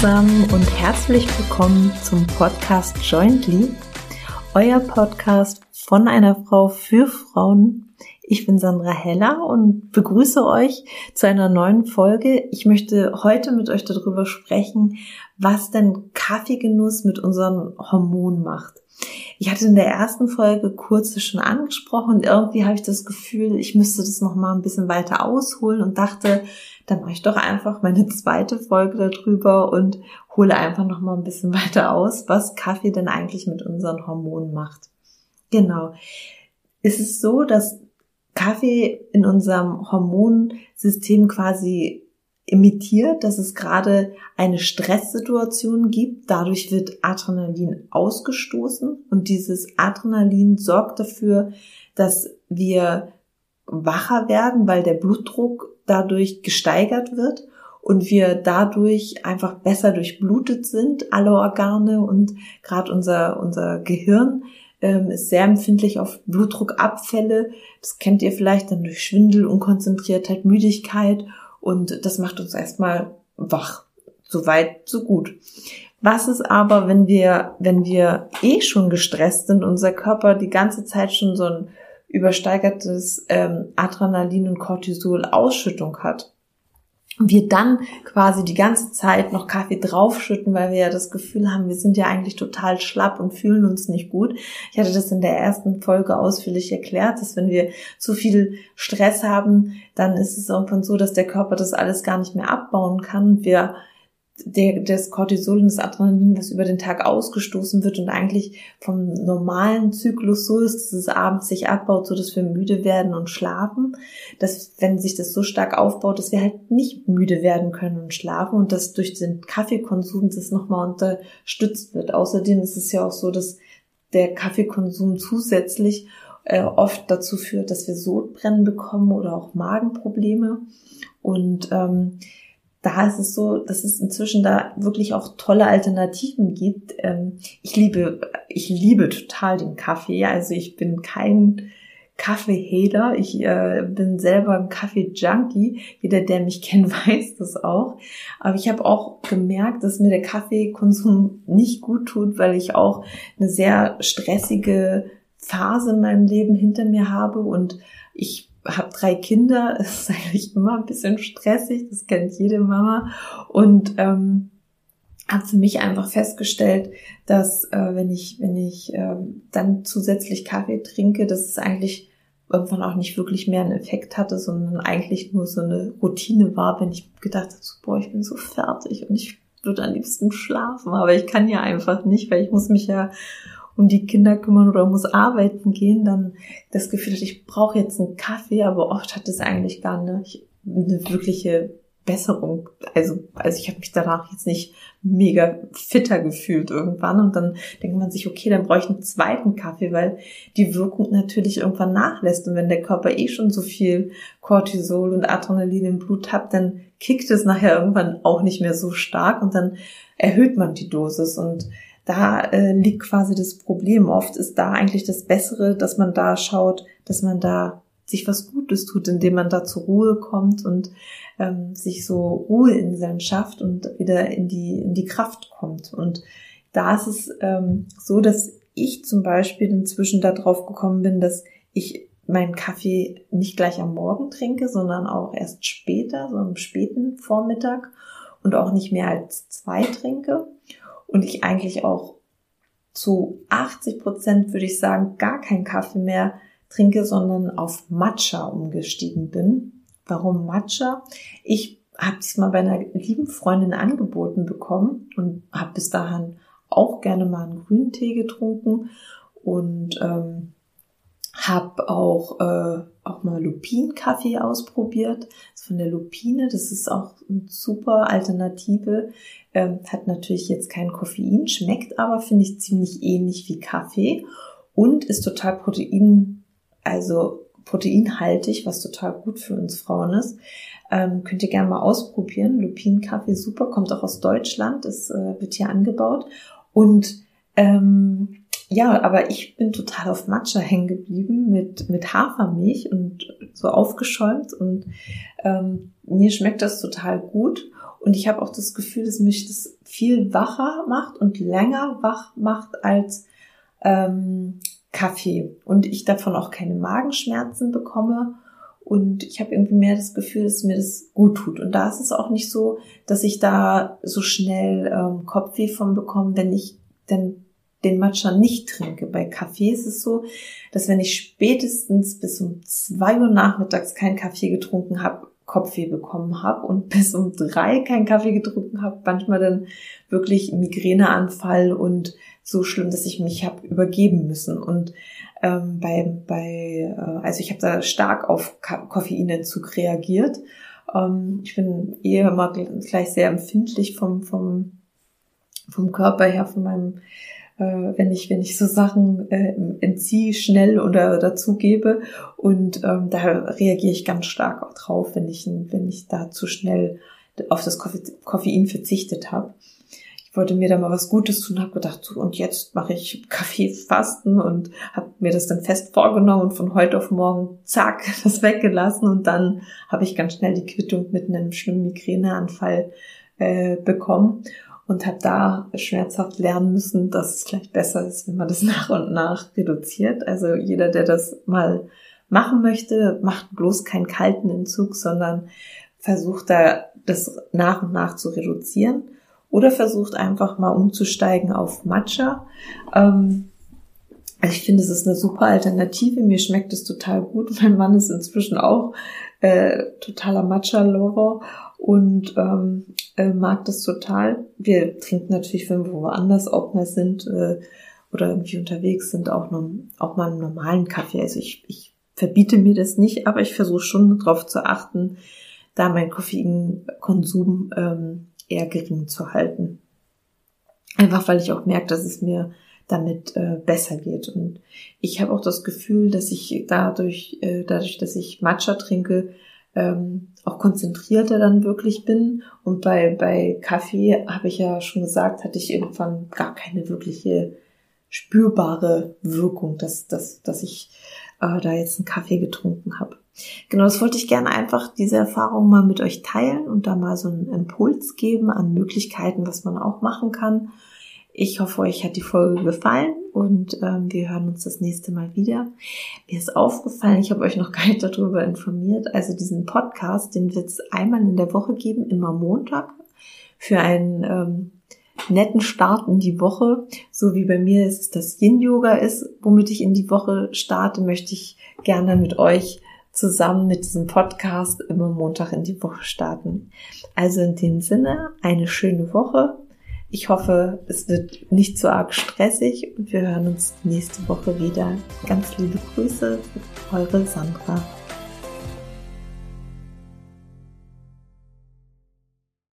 Zusammen und herzlich willkommen zum Podcast Jointly, euer Podcast von einer Frau für Frauen. Ich bin Sandra Heller und begrüße euch zu einer neuen Folge. Ich möchte heute mit euch darüber sprechen, was denn Kaffeegenuss mit unseren Hormonen macht. Ich hatte in der ersten Folge kurz schon angesprochen und irgendwie habe ich das Gefühl, ich müsste das noch mal ein bisschen weiter ausholen und dachte, dann mache ich doch einfach meine zweite Folge darüber und hole einfach noch mal ein bisschen weiter aus, was Kaffee denn eigentlich mit unseren Hormonen macht. Genau. Es ist so, dass Kaffee in unserem Hormonsystem quasi imitiert, dass es gerade eine Stresssituation gibt. Dadurch wird Adrenalin ausgestoßen und dieses Adrenalin sorgt dafür, dass wir wacher werden, weil der Blutdruck dadurch gesteigert wird und wir dadurch einfach besser durchblutet sind, alle Organe und gerade unser, unser Gehirn ähm, ist sehr empfindlich auf Blutdruckabfälle. Das kennt ihr vielleicht dann durch Schwindel, Unkonzentriertheit, Müdigkeit und das macht uns erstmal wach. So weit, so gut. Was ist aber, wenn wir, wenn wir eh schon gestresst sind, unser Körper die ganze Zeit schon so ein übersteigertes ähm, Adrenalin und Cortisol Ausschüttung hat? Wir dann quasi die ganze Zeit noch Kaffee draufschütten, weil wir ja das Gefühl haben, wir sind ja eigentlich total schlapp und fühlen uns nicht gut. Ich hatte das in der ersten Folge ausführlich erklärt, dass wenn wir zu viel Stress haben, dann ist es irgendwann so, dass der Körper das alles gar nicht mehr abbauen kann. Wir der, das Cortisol und das Adrenalin, was über den Tag ausgestoßen wird und eigentlich vom normalen Zyklus so ist, dass es abends sich abbaut, so dass wir müde werden und schlafen, dass wenn sich das so stark aufbaut, dass wir halt nicht müde werden können und schlafen und dass durch den Kaffeekonsum das nochmal unterstützt wird. Außerdem ist es ja auch so, dass der Kaffeekonsum zusätzlich äh, oft dazu führt, dass wir Sodbrennen bekommen oder auch Magenprobleme und ähm, da ist es so, dass es inzwischen da wirklich auch tolle Alternativen gibt. Ähm, ich liebe, ich liebe total den Kaffee. Also ich bin kein Kaffeehater. Ich äh, bin selber ein Kaffee-Junkie. Jeder, der mich kennt, weiß das auch. Aber ich habe auch gemerkt, dass mir der Kaffeekonsum nicht gut tut, weil ich auch eine sehr stressige Phase in meinem Leben hinter mir habe und ich habe drei Kinder, es ist eigentlich immer ein bisschen stressig, das kennt jede Mama. Und ähm, habe für mich einfach festgestellt, dass äh, wenn ich, wenn ich äh, dann zusätzlich Kaffee trinke, dass es eigentlich irgendwann auch nicht wirklich mehr einen Effekt hatte, sondern eigentlich nur so eine Routine war, wenn ich gedacht habe, so, boah, ich bin so fertig und ich würde am liebsten schlafen, aber ich kann ja einfach nicht, weil ich muss mich ja um die Kinder kümmern oder muss arbeiten gehen, dann das Gefühl hat, ich brauche jetzt einen Kaffee, aber oft hat es eigentlich gar nicht eine wirkliche Besserung. Also, also ich habe mich danach jetzt nicht mega fitter gefühlt irgendwann und dann denkt man sich, okay, dann brauche ich einen zweiten Kaffee, weil die Wirkung natürlich irgendwann nachlässt und wenn der Körper eh schon so viel Cortisol und Adrenalin im Blut hat, dann kickt es nachher irgendwann auch nicht mehr so stark und dann erhöht man die Dosis und da äh, liegt quasi das Problem. Oft ist da eigentlich das Bessere, dass man da schaut, dass man da sich was Gutes tut, indem man da zur Ruhe kommt und ähm, sich so Ruheinseln schafft und wieder in die, in die Kraft kommt. Und da ist es ähm, so, dass ich zum Beispiel inzwischen darauf gekommen bin, dass ich meinen Kaffee nicht gleich am Morgen trinke, sondern auch erst später, so am späten Vormittag und auch nicht mehr als zwei trinke und ich eigentlich auch zu 80 Prozent, würde ich sagen, gar keinen Kaffee mehr trinke, sondern auf Matcha umgestiegen bin. Warum Matcha? Ich habe es mal bei einer lieben Freundin angeboten bekommen und habe bis dahin auch gerne mal einen Grüntee getrunken und ähm, habe auch, äh, auch mal Lupinenkaffee ausprobiert. Das von der Lupine, das ist auch eine super Alternative. Ähm, hat natürlich jetzt kein Koffein, schmeckt aber, finde ich, ziemlich ähnlich wie Kaffee und ist total protein, also proteinhaltig, was total gut für uns Frauen ist. Ähm, könnt ihr gerne mal ausprobieren. Lupinenkaffee super, kommt auch aus Deutschland, es äh, wird hier angebaut. Und ähm, ja, aber ich bin total auf Matcha hängen geblieben mit, mit Hafermilch und so aufgeschäumt und ähm, mir schmeckt das total gut. Und ich habe auch das Gefühl, dass mich das viel wacher macht und länger wach macht als ähm, Kaffee. Und ich davon auch keine Magenschmerzen bekomme. Und ich habe irgendwie mehr das Gefühl, dass mir das gut tut. Und da ist es auch nicht so, dass ich da so schnell ähm, Kopfweh von bekomme, wenn ich denn den Matcha nicht trinke. Bei Kaffee ist es so, dass wenn ich spätestens bis um zwei Uhr nachmittags keinen Kaffee getrunken habe, Kopfweh bekommen habe und bis um drei keinen Kaffee getrunken habe, manchmal dann wirklich Migräneanfall und so schlimm, dass ich mich habe übergeben müssen. Und ähm, bei, bei äh, also ich habe da stark auf Koffeinentzug reagiert. Ähm, ich bin eher immer gleich sehr empfindlich vom, vom, vom Körper her, von meinem wenn ich wenn ich so Sachen äh, entziehe schnell oder dazugebe. Und ähm, da reagiere ich ganz stark auch drauf, wenn ich wenn ich da zu schnell auf das Koffein verzichtet habe. Ich wollte mir da mal was Gutes tun, habe gedacht, so, und jetzt mache ich Kaffeefasten und habe mir das dann fest vorgenommen und von heute auf morgen zack das weggelassen. Und dann habe ich ganz schnell die Quittung mit einem schlimmen Migräneanfall äh, bekommen und habe da schmerzhaft lernen müssen, dass es vielleicht besser ist, wenn man das nach und nach reduziert. Also jeder, der das mal machen möchte, macht bloß keinen kalten Entzug, sondern versucht da das nach und nach zu reduzieren oder versucht einfach mal umzusteigen auf Matcha. Ähm, also ich finde, es ist eine super Alternative. Mir schmeckt es total gut. Mein Mann ist inzwischen auch äh, totaler Matcha-Lover und ähm, äh, mag das total. Wir trinken natürlich, wenn wir woanders auch mal sind äh, oder irgendwie unterwegs sind, auch, noch, auch mal einen normalen Kaffee. Also ich, ich verbiete mir das nicht, aber ich versuche schon darauf zu achten, da mein Koffeinkonsum ähm, eher gering zu halten. Einfach weil ich auch merke, dass es mir damit äh, besser geht. Und ich habe auch das Gefühl, dass ich dadurch, äh, dadurch, dass ich Matcha trinke, ähm, auch konzentrierter dann wirklich bin. Und bei, bei Kaffee habe ich ja schon gesagt, hatte ich irgendwann gar keine wirkliche spürbare Wirkung, dass, dass, dass ich äh, da jetzt einen Kaffee getrunken habe. Genau, das wollte ich gerne einfach diese Erfahrung mal mit euch teilen und da mal so einen Impuls geben an Möglichkeiten, was man auch machen kann. Ich hoffe, euch hat die Folge gefallen und ähm, wir hören uns das nächste Mal wieder. Mir ist aufgefallen, ich habe euch noch gar nicht darüber informiert. Also diesen Podcast, den wird es einmal in der Woche geben, immer Montag, für einen ähm, netten Start in die Woche. So wie bei mir ist das Yin-Yoga ist, womit ich in die Woche starte, möchte ich gerne mit euch zusammen mit diesem Podcast immer Montag in die Woche starten. Also in dem Sinne, eine schöne Woche ich hoffe, es wird nicht so arg stressig und wir hören uns nächste Woche wieder. Ganz liebe Grüße, eure Sandra.